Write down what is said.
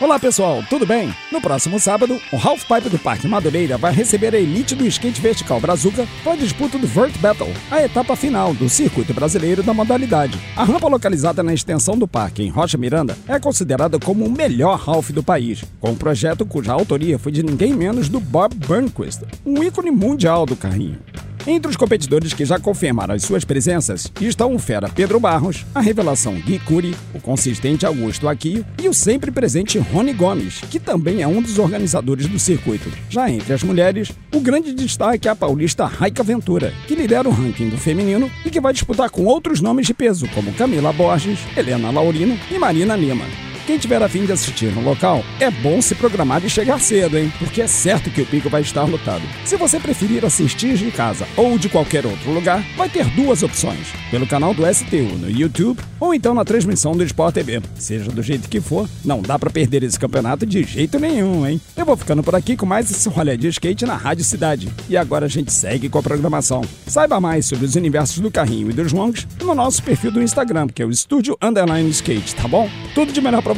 Olá pessoal, tudo bem? No próximo sábado, o Half Pipe do Parque Madureira vai receber a elite do skate vertical Brazuca para a disputa do Vert Battle, a etapa final do circuito brasileiro da modalidade. A rampa localizada na extensão do parque em Rocha Miranda é considerada como o melhor half do país, com um projeto cuja autoria foi de ninguém menos do Bob Burnquist, um ícone mundial do carrinho. Entre os competidores que já confirmaram as suas presenças estão o fera Pedro Barros, a revelação Gui Curi, o consistente Augusto Aquio e o sempre presente Rony Gomes, que também é um dos organizadores do circuito. Já entre as mulheres, o grande destaque é a paulista Raika Ventura, que lidera o ranking do feminino e que vai disputar com outros nomes de peso, como Camila Borges, Helena Laurino e Marina Lima. Quem tiver a fim de assistir no local, é bom se programar e chegar cedo, hein? Porque é certo que o pico vai estar lotado. Se você preferir assistir de casa ou de qualquer outro lugar, vai ter duas opções: pelo canal do STU no YouTube ou então na transmissão do Sport TV. Seja do jeito que for, não dá para perder esse campeonato de jeito nenhum, hein? Eu vou ficando por aqui com mais esse rolê de skate na Rádio Cidade. E agora a gente segue com a programação. Saiba mais sobre os universos do carrinho e dos longs no nosso perfil do Instagram, que é o Estúdio Underline Skate, tá bom? Tudo de melhor para